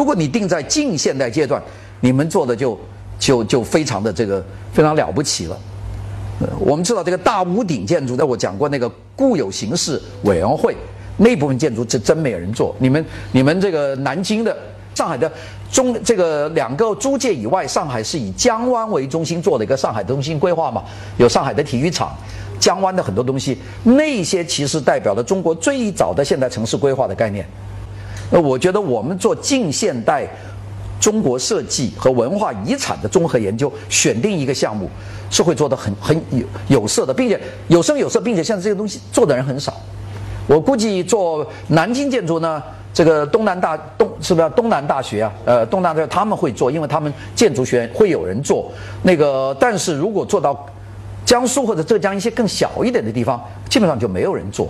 如果你定在近现代阶段，你们做的就就就非常的这个非常了不起了。呃我们知道这个大屋顶建筑，在我讲过那个固有形式委员会那部分建筑，真真没有人做。你们你们这个南京的、上海的中这个两个租界以外，上海是以江湾为中心做的一个上海中心规划嘛，有上海的体育场。江湾的很多东西，那些其实代表了中国最早的现代城市规划的概念。那我觉得我们做近现代中国设计和文化遗产的综合研究，选定一个项目是会做的很很有有色的，并且有声有色，并且现在这个东西做的人很少。我估计做南京建筑呢，这个东南大东是不是东南大学啊？呃，东南大学他们会做，因为他们建筑学院会有人做。那个，但是如果做到江苏或者浙江一些更小一点的地方，基本上就没有人做。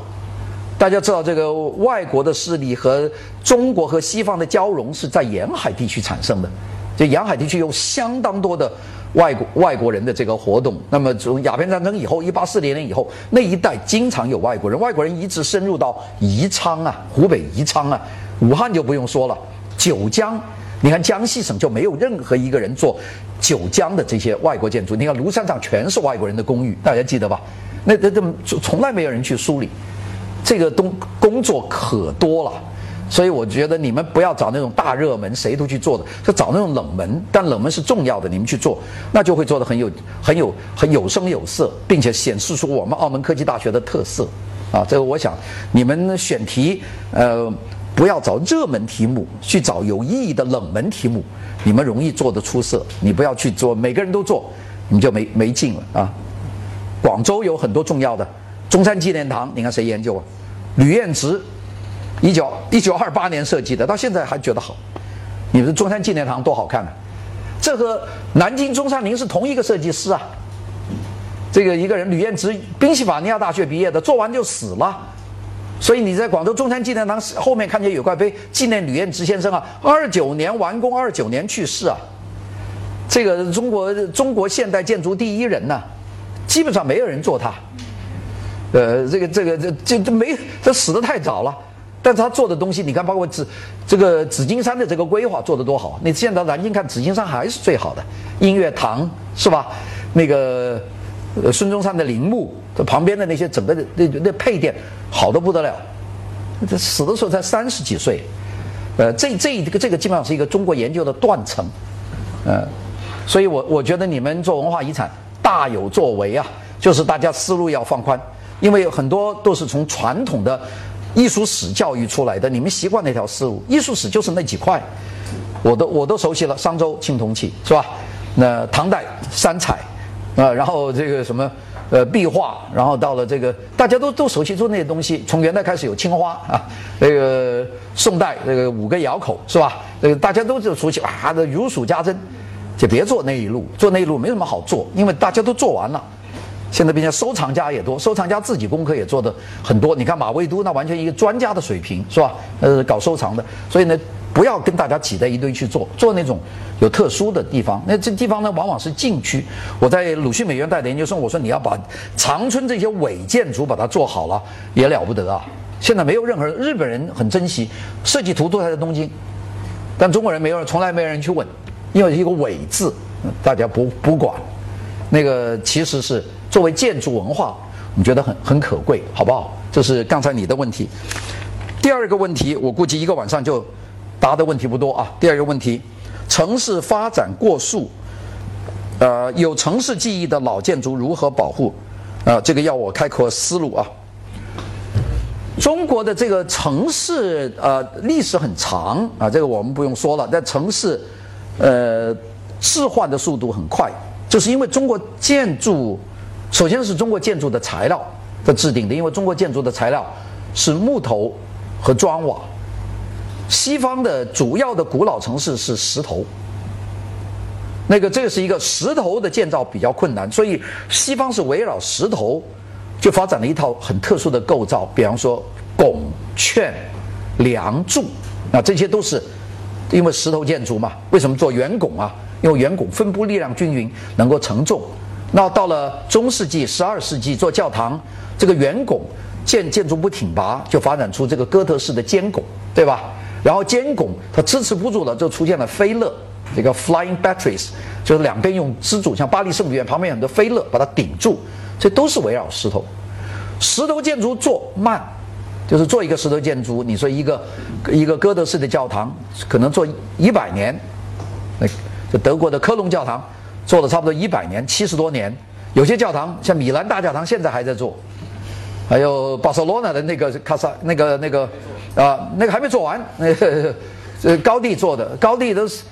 大家知道，这个外国的势力和中国和西方的交融是在沿海地区产生的，就沿海地区有相当多的外国外国人的这个活动。那么从鸦片战争以后，一八四零年以后，那一带经常有外国人，外国人一直深入到宜昌啊、湖北宜昌啊、武汉就不用说了，九江。你看江西省就没有任何一个人做九江的这些外国建筑。你看庐山上全是外国人的公寓，大家记得吧？那那这从来没有人去梳理。这个东工作可多了，所以我觉得你们不要找那种大热门，谁都去做的，就找那种冷门，但冷门是重要的，你们去做，那就会做的很有、很有、很有声有色，并且显示出我们澳门科技大学的特色。啊，这个我想你们选题，呃，不要找热门题目，去找有意义的冷门题目，你们容易做得出色。你不要去做每个人都做，你就没没劲了啊。广州有很多重要的。中山纪念堂，你看谁研究啊？吕彦直，一九一九二八年设计的，到现在还觉得好。你们中山纪念堂多好看啊！这和南京中山陵是同一个设计师啊。这个一个人吕彦直，宾夕法尼亚大学毕业的，做完就死了。所以你在广州中山纪念堂后面看见有块碑，纪念吕彦直先生啊，二九年完工，二九年去世啊。这个中国中国现代建筑第一人呐，基本上没有人做他。呃，这个这个这这这没，这死的太早了。但是他做的东西，你看，包括紫这个紫金山的这个规划做的多好。你现在南京看紫金山还是最好的，音乐堂是吧？那个呃孙中山的陵墓，这旁边的那些整个的那那配殿好的不得了。这死的时候才三十几岁，呃，这这这个这个基本上是一个中国研究的断层，呃，所以我我觉得你们做文化遗产大有作为啊，就是大家思路要放宽。因为很多都是从传统的艺术史教育出来的，你们习惯那条思路，艺术史就是那几块，我都我都熟悉了。商周青铜器是吧？那唐代三彩，啊，然后这个什么呃壁画，然后到了这个大家都都熟悉做那些东西。从元代开始有青花啊，这个宋代这个五个窑口是吧？这个大家都就熟悉啊，这如数家珍，就别做那一路，做那一路没什么好做，因为大家都做完了。现在并且收藏家也多，收藏家自己功课也做的很多。你看马未都那完全一个专家的水平是吧？呃，搞收藏的，所以呢，不要跟大家挤在一堆去做，做那种有特殊的地方。那这地方呢，往往是禁区。我在鲁迅美院带的研究生，我说你要把长春这些伪建筑把它做好了，也了不得啊。现在没有任何日本人很珍惜设计图都在东京，但中国人没有，从来没有人去问，因为一个伪字，大家不不管。那个其实是。作为建筑文化，我们觉得很很可贵，好不好？这是刚才你的问题。第二个问题，我估计一个晚上就答的问题不多啊。第二个问题，城市发展过速，呃，有城市记忆的老建筑如何保护？啊，这个要我开阔思路啊。中国的这个城市呃历史很长啊，这个我们不用说了。在城市，呃，置换的速度很快，就是因为中国建筑。首先是中国建筑的材料的制定的，因为中国建筑的材料是木头和砖瓦，西方的主要的古老城市是石头。那个这是一个石头的建造比较困难，所以西方是围绕石头就发展了一套很特殊的构造，比方说拱券、梁柱啊，这些都是因为石头建筑嘛。为什么做圆拱啊？因为圆拱分布力量均匀，能够承重。那到了中世纪、十二世纪做教堂，这个圆拱建建筑不挺拔，就发展出这个哥特式的尖拱，对吧？然后尖拱它支持不住了，就出现了飞勒，这个 flying batteries，就是两边用支柱，像巴黎圣母院旁边很多飞勒把它顶住，这都是围绕石头。石头建筑做慢，就是做一个石头建筑，你说一个一个哥德式的教堂可能做一百年，那就德国的科隆教堂做了差不多一百年，七十多年。有些教堂像米兰大教堂现在还在做，还有巴塞罗那的那个卡萨那个那个啊那个还没做完，那呃高地做的，高地都是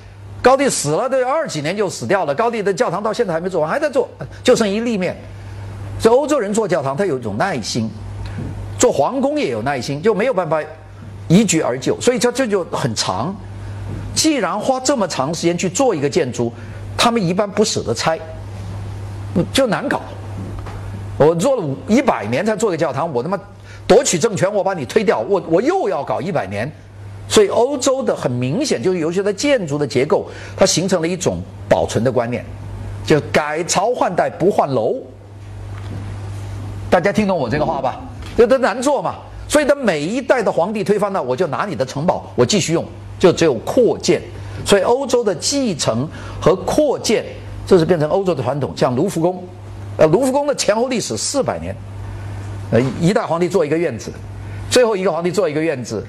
高地死了都二几年就死掉了，高地的教堂到现在还没做完，还在做，就剩一立面。所以欧洲人做教堂，他有一种耐心；做皇宫也有耐心，就没有办法一举而就。所以这这就很长。既然花这么长时间去做一个建筑，他们一般不舍得拆，就难搞。我做了一百年才做个教堂，我他妈夺取政权，我把你推掉，我我又要搞一百年。所以欧洲的很明显就是，尤其在建筑的结构，它形成了一种保存的观念，就改朝换代不换楼。大家听懂我这个话吧？这都难做嘛，所以他每一代的皇帝推翻了，我就拿你的城堡，我继续用，就只有扩建。所以欧洲的继承和扩建，这是变成欧洲的传统。像卢浮宫，呃，卢浮宫的前后历史四百年，呃，一代皇帝做一个院子，最后一个皇帝做一个院子，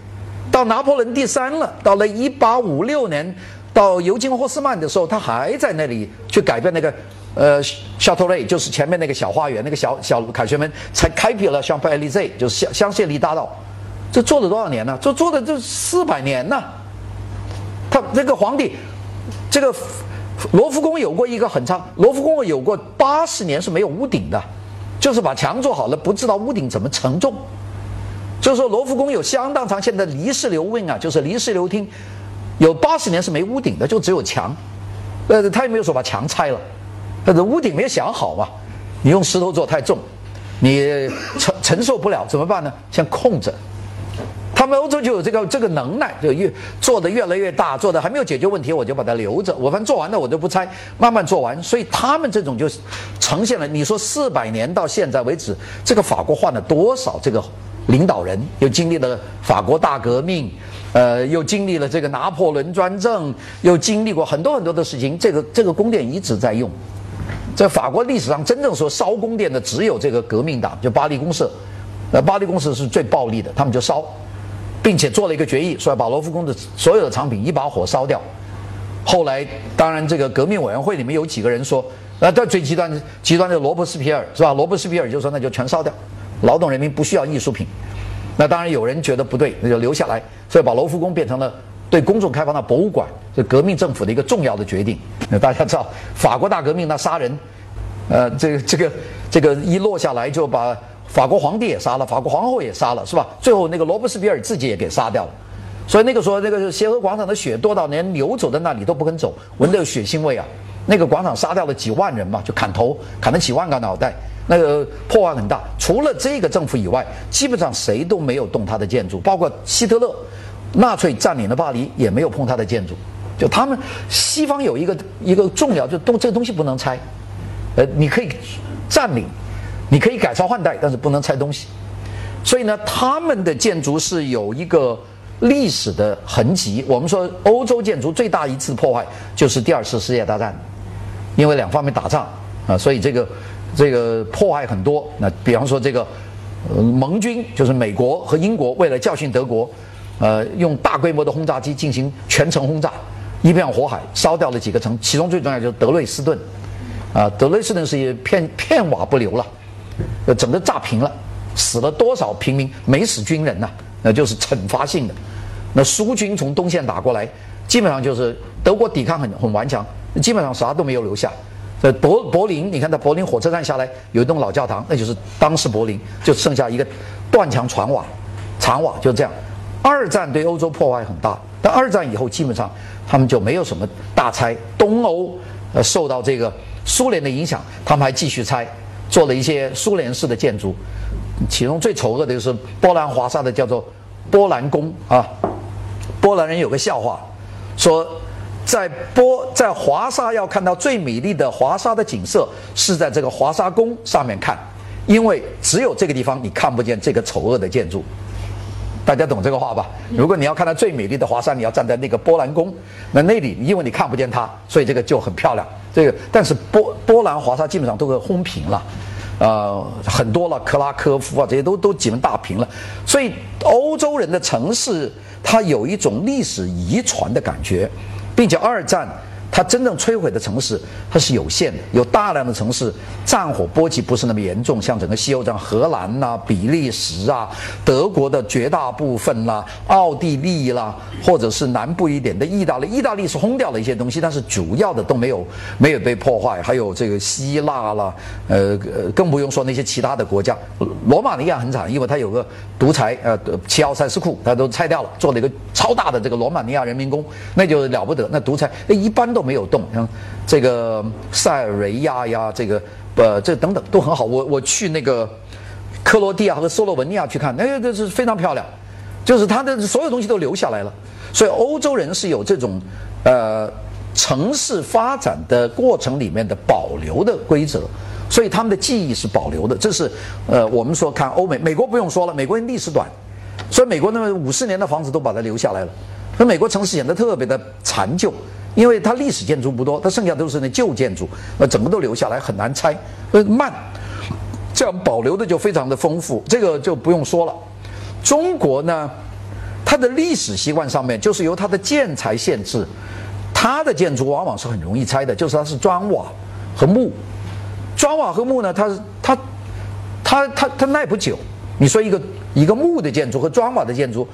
到拿破仑第三了，到了一八五六年，到尤金·霍斯曼的时候，他还在那里去改变那个。呃，肖托雷就是前面那个小花园，那个小小凯旋门，才开辟了香榭丽舍，就是香香榭丽大道。这做了多少年呢？这做的这四百年呢。他这个皇帝，这个罗浮宫有过一个很长，罗浮宫有过八十年是没有屋顶的，就是把墙做好了，不知道屋顶怎么承重。就是说罗浮宫有相当长，现在离世流问啊，就是离世流厅，有八十年是没屋顶的，就只有墙。呃，他也没有说把墙拆了。但是屋顶没有想好嘛？你用石头做太重，你承承受不了，怎么办呢？先空着。他们欧洲就有这个这个能耐，就越做的越来越大，做的还没有解决问题，我就把它留着。我反正做完了，我就不拆，慢慢做完。所以他们这种就呈现了。你说四百年到现在为止，这个法国换了多少这个领导人？又经历了法国大革命，呃，又经历了这个拿破仑专政，又经历过很多很多的事情。这个这个宫殿一直在用。在法国历史上，真正说烧宫殿的只有这个革命党，就巴黎公社。呃，巴黎公社是最暴力的，他们就烧，并且做了一个决议，说要把罗浮宫的所有的藏品一把火烧掉。后来，当然这个革命委员会里面有几个人说，呃，但最极端极端的罗伯斯皮尔是吧？罗伯斯皮尔就说那就全烧掉，劳动人民不需要艺术品。那当然有人觉得不对，那就留下来，所以把罗浮宫变成了。对公众开放的博物馆，是革命政府的一个重要的决定。那大家知道，法国大革命那杀人，呃，这个这个这个一落下来，就把法国皇帝也杀了，法国皇后也杀了，是吧？最后那个罗伯斯比尔自己也给杀掉了。所以那个时候，那个协和广场的血多到连牛走在那里都不肯走，闻着血腥味啊。那个广场杀掉了几万人嘛，就砍头，砍了几万个脑袋，那个破坏很大。除了这个政府以外，基本上谁都没有动他的建筑，包括希特勒。纳粹占领了巴黎，也没有碰他的建筑。就他们西方有一个一个重要，就东这个东西不能拆。呃，你可以占领，你可以改朝换代，但是不能拆东西。所以呢，他们的建筑是有一个历史的痕迹。我们说欧洲建筑最大一次破坏就是第二次世界大战，因为两方面打仗啊，所以这个这个破坏很多。那比方说这个盟军，就是美国和英国，为了教训德国。呃，用大规模的轰炸机进行全城轰炸，一片火海，烧掉了几个城，其中最重要就是德累斯顿，啊，德累斯顿是一片片瓦不留了，呃，整个炸平了，死了多少平民？没死军人呐，那就是惩罚性的。那苏军从东线打过来，基本上就是德国抵抗很很顽强，基本上啥都没有留下。在柏柏林，你看在柏林火车站下来有一栋老教堂，那就是当时柏林就剩下一个断墙船瓦，长瓦就这样。二战对欧洲破坏很大，但二战以后基本上他们就没有什么大拆。东欧呃受到这个苏联的影响，他们还继续拆，做了一些苏联式的建筑。其中最丑恶的就是波兰华沙的叫做波兰宫啊。波兰人有个笑话，说在波在华沙要看到最美丽的华沙的景色，是在这个华沙宫上面看，因为只有这个地方你看不见这个丑恶的建筑。大家懂这个话吧？如果你要看到最美丽的华山，你要站在那个波兰宫，那那里因为你看不见它，所以这个就很漂亮。这个但是波波兰华沙基本上都给轰平了，呃，很多了，克拉科夫啊这些都都基本大平了。所以欧洲人的城市，它有一种历史遗传的感觉，并且二战。它真正摧毁的城市，它是有限的。有大量的城市战火波及不是那么严重，像整个西欧这样，荷兰呐、比利时啊、德国的绝大部分啦、奥地利啦，或者是南部一点的意大利。意大利是轰掉了一些东西，但是主要的都没有没有被破坏。还有这个希腊啦，呃呃，更不用说那些其他的国家。罗马尼亚很惨，因为它有个独裁呃齐奥塞斯库，他都拆掉了，做了一个超大的这个罗马尼亚人民宫，那就了不得。那独裁那一般都。没有动，像这个塞尔维亚呀，这个呃，这等等都很好。我我去那个克罗地亚和斯洛文尼亚去看，那个是非常漂亮，就是它的所有东西都留下来了。所以欧洲人是有这种呃城市发展的过程里面的保留的规则，所以他们的记忆是保留的。这是呃我们说看欧美，美国不用说了，美国人历史短，所以美国那么五十年的房子都把它留下来了。那美国城市显得特别的残旧。因为它历史建筑不多，它剩下都是那旧建筑，那整个都留下来很难拆，呃慢，这样保留的就非常的丰富，这个就不用说了。中国呢，它的历史习惯上面就是由它的建材限制，它的建筑往往是很容易拆的，就是它是砖瓦和木，砖瓦和木呢，它是它它它它耐不久。你说一个一个木的建筑和砖瓦的建筑，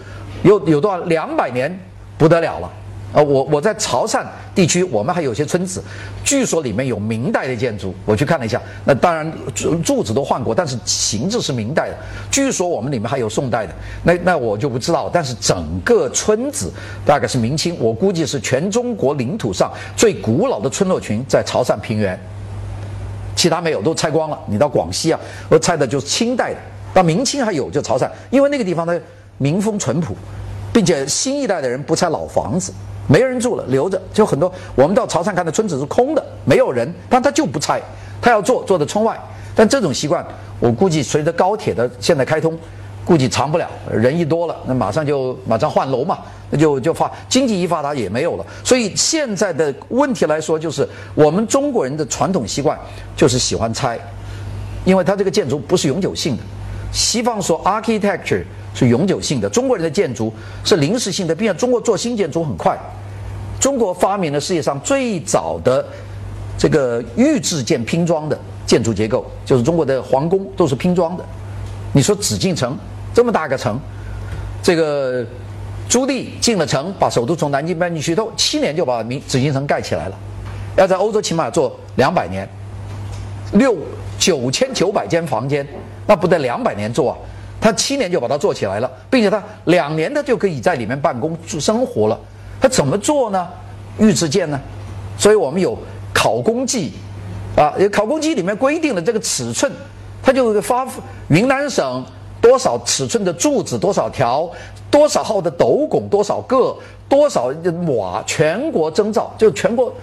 有有多少两百年不得了了。啊，我我在潮汕地区，我们还有些村子，据说里面有明代的建筑，我去看了一下。那当然柱柱子都换过，但是形制是明代的。据说我们里面还有宋代的，那那我就不知道。但是整个村子大概是明清，我估计是全中国领土上最古老的村落群在潮汕平原，其他没有，都拆光了。你到广西啊，我拆的就是清代的，到明清还有就潮汕，因为那个地方的民风淳朴，并且新一代的人不拆老房子。没人住了，留着就很多。我们到潮汕看的村子是空的，没有人，但他就不拆，他要做做的村外。但这种习惯，我估计随着高铁的现在开通，估计长不了。人一多了，那马上就马上换楼嘛，那就就发经济一发达也没有了。所以现在的问题来说，就是我们中国人的传统习惯就是喜欢拆，因为它这个建筑不是永久性的。西方说 architecture。是永久性的，中国人的建筑是临时性的，并且中国做新建筑很快。中国发明了世界上最早的这个预制件拼装的建筑结构，就是中国的皇宫都是拼装的。你说紫禁城这么大个城，这个朱棣进了城，把首都从南京搬进去，都七年就把明紫禁城盖起来了。要在欧洲起码做两百年，六九千九百间房间，那不得两百年做啊？他七年就把它做起来了，并且他两年他就可以在里面办公生活了。他怎么做呢？预制件呢？所以我们有考工记，啊，考工记里面规定的这个尺寸，他就发云南省多少尺寸的柱子多少条，多少号的斗拱多少个，多少瓦，全国征兆，就全国。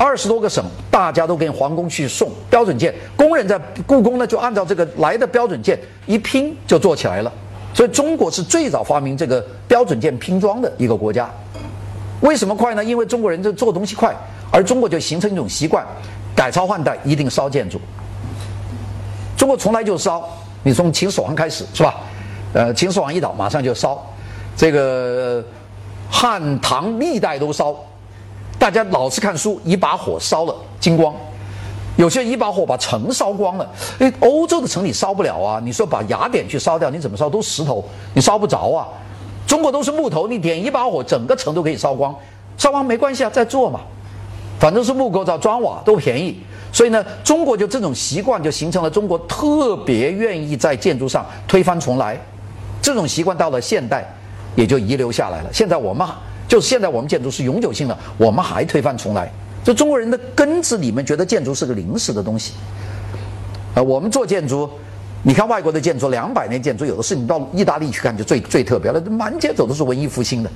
二十多个省，大家都给皇宫去送标准件，工人在故宫呢就按照这个来的标准件一拼就做起来了。所以中国是最早发明这个标准件拼装的一个国家。为什么快呢？因为中国人这做东西快，而中国就形成一种习惯，改朝换代一定烧建筑。中国从来就烧，你从秦始皇开始是吧？呃，秦始皇一倒马上就烧，这个汉唐历代都烧。大家老是看书，一把火烧了精光，有些一把火把城烧光了。哎，欧洲的城里烧不了啊！你说把雅典去烧掉，你怎么烧？都石头，你烧不着啊。中国都是木头，你点一把火，整个城都可以烧光。烧完没关系啊，再做嘛，反正是木构造，砖瓦都便宜。所以呢，中国就这种习惯，就形成了中国特别愿意在建筑上推翻重来。这种习惯到了现代，也就遗留下来了。现在我骂。就是现在我们建筑是永久性的，我们还推翻重来。就中国人的根子里面觉得建筑是个临时的东西。啊，我们做建筑，你看外国的建筑，两百年建筑有的是，你到意大利去看就最最特别了，满街走都是文艺复兴的。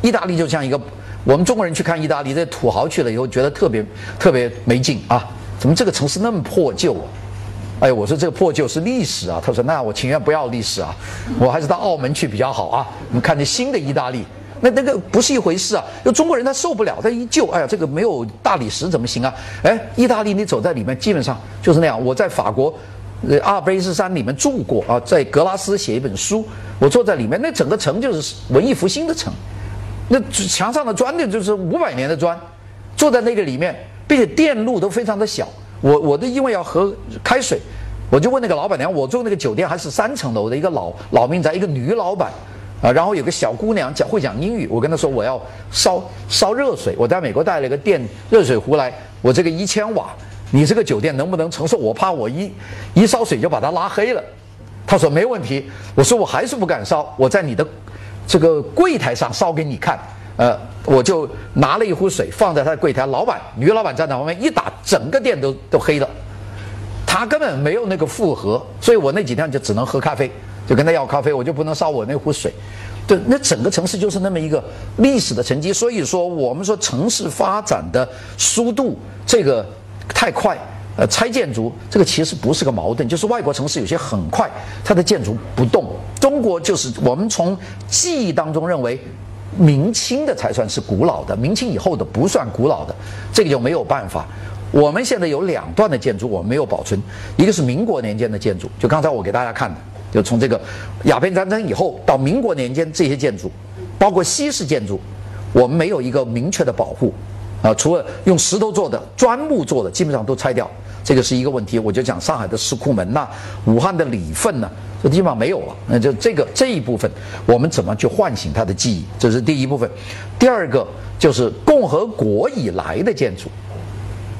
意大利就像一个，我们中国人去看意大利，这土豪去了以后觉得特别特别没劲啊，怎么这个城市那么破旧啊？哎，我说这个破旧是历史啊。他说那我情愿不要历史啊，我还是到澳门去比较好啊。你看这新的意大利，那那个不是一回事啊。就中国人他受不了，他一旧，哎呀，这个没有大理石怎么行啊？哎，意大利你走在里面，基本上就是那样。我在法国，呃，阿尔卑斯山里面住过啊，在格拉斯写一本书，我坐在里面，那整个城就是文艺复兴的城，那墙上的砖呢就是五百年的砖，坐在那个里面，并且电路都非常的小。我我的因为要喝开水，我就问那个老板娘，我住那个酒店还是三层楼的一个老老民宅，一个女老板，啊，然后有个小姑娘讲会讲英语，我跟她说我要烧烧热水，我在美国带了一个电热水壶来，我这个一千瓦，你这个酒店能不能承受？我怕我一一烧水就把它拉黑了。她说没问题，我说我还是不敢烧，我在你的这个柜台上烧给你看。呃，我就拿了一壶水放在他的柜台，老板女老板站在旁边一打，整个店都都黑了。他根本没有那个负荷，所以我那几天就只能喝咖啡，就跟他要咖啡，我就不能烧我那壶水。对，那整个城市就是那么一个历史的沉积。所以说，我们说城市发展的速度这个太快，呃，拆建筑这个其实不是个矛盾，就是外国城市有些很快，它的建筑不动。中国就是我们从记忆当中认为。明清的才算是古老的，明清以后的不算古老的，这个就没有办法。我们现在有两段的建筑我们没有保存，一个是民国年间的建筑，就刚才我给大家看的，就从这个鸦片战争以后到民国年间这些建筑，包括西式建筑，我们没有一个明确的保护，啊，除了用石头做的、砖木做的，基本上都拆掉，这个是一个问题。我就讲上海的石库门呐，武汉的里份呐。这地方没有了，那就这个这一部分，我们怎么去唤醒他的记忆？这是第一部分。第二个就是共和国以来的建筑，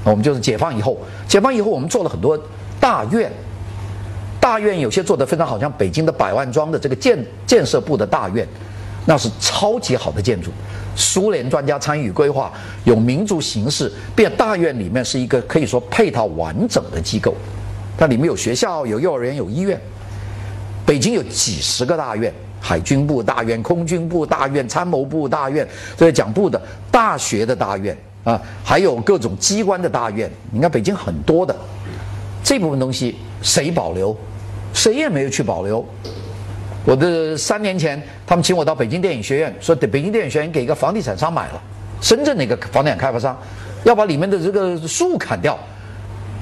我们就是解放以后，解放以后我们做了很多大院，大院有些做的非常好，像北京的百万庄的这个建建设部的大院，那是超级好的建筑，苏联专家参与规划，有民族形式，变大院里面是一个可以说配套完整的机构，它里面有学校、有幼儿园、有医院。北京有几十个大院，海军部大院、空军部大院、参谋部大院，这些讲部的大学的大院啊，还有各种机关的大院。你看北京很多的这部分东西，谁保留？谁也没有去保留。我的三年前，他们请我到北京电影学院，说北京电影学院给一个房地产商买了，深圳的一个房地产开发商，要把里面的这个树砍掉。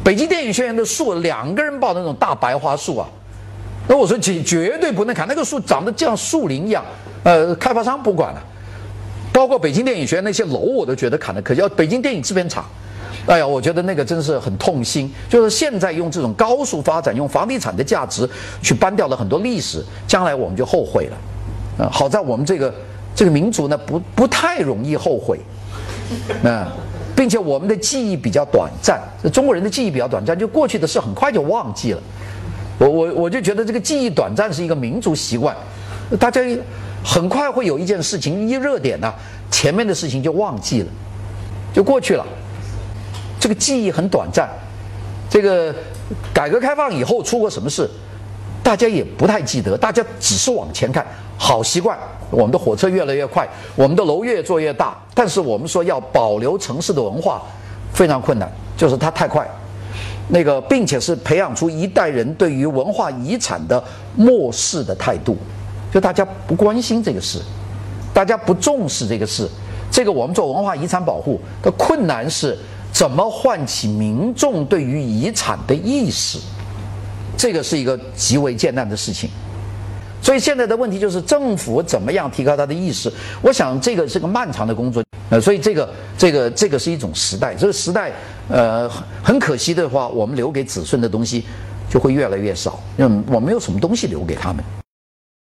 北京电影学院的树，两个人抱那种大白桦树啊。那我说绝绝对不能砍那个树，长得像树林一样。呃，开发商不管了，包括北京电影学院那些楼，我都觉得砍的可笑。北京电影制片厂，哎呀，我觉得那个真是很痛心。就是现在用这种高速发展，用房地产的价值去搬掉了很多历史，将来我们就后悔了。啊，好在我们这个这个民族呢，不不太容易后悔。啊，并且我们的记忆比较短暂，中国人的记忆比较短暂，就过去的事很快就忘记了。我我我就觉得这个记忆短暂是一个民族习惯，大家很快会有一件事情一热点呢，前面的事情就忘记了，就过去了。这个记忆很短暂，这个改革开放以后出过什么事，大家也不太记得，大家只是往前看。好习惯，我们的火车越来越快，我们的楼越做越大，但是我们说要保留城市的文化，非常困难，就是它太快。那个，并且是培养出一代人对于文化遗产的漠视的态度，就大家不关心这个事，大家不重视这个事。这个我们做文化遗产保护的困难是怎么唤起民众对于遗产的意识，这个是一个极为艰难的事情。所以现在的问题就是政府怎么样提高他的意识？我想这个是个漫长的工作。呃，所以这个这个这个是一种时代，这个时代，呃，很可惜的话，我们留给子孙的东西就会越来越少，嗯我没有什么东西留给他们。